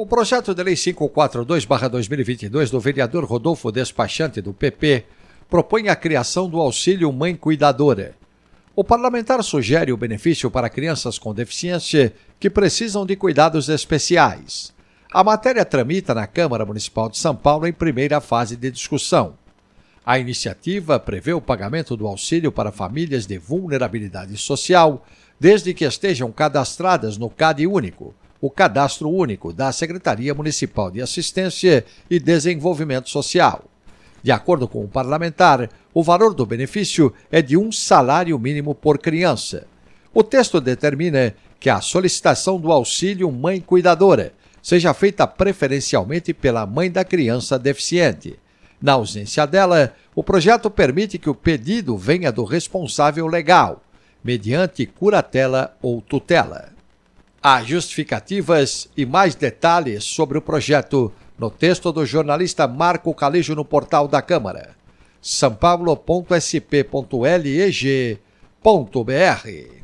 O projeto de lei 542-2022 do vereador Rodolfo Despachante do PP propõe a criação do auxílio mãe cuidadora. O parlamentar sugere o benefício para crianças com deficiência que precisam de cuidados especiais. A matéria tramita na Câmara Municipal de São Paulo em primeira fase de discussão. A iniciativa prevê o pagamento do auxílio para famílias de vulnerabilidade social, desde que estejam cadastradas no CAD Único, o Cadastro Único da Secretaria Municipal de Assistência e Desenvolvimento Social. De acordo com o parlamentar, o valor do benefício é de um salário mínimo por criança. O texto determina que a solicitação do auxílio mãe cuidadora seja feita preferencialmente pela mãe da criança deficiente. Na ausência dela, o projeto permite que o pedido venha do responsável legal, mediante curatela ou tutela. Há justificativas e mais detalhes sobre o projeto no texto do jornalista Marco Calejo no portal da Câmara. sãopaulo.sp.leg.br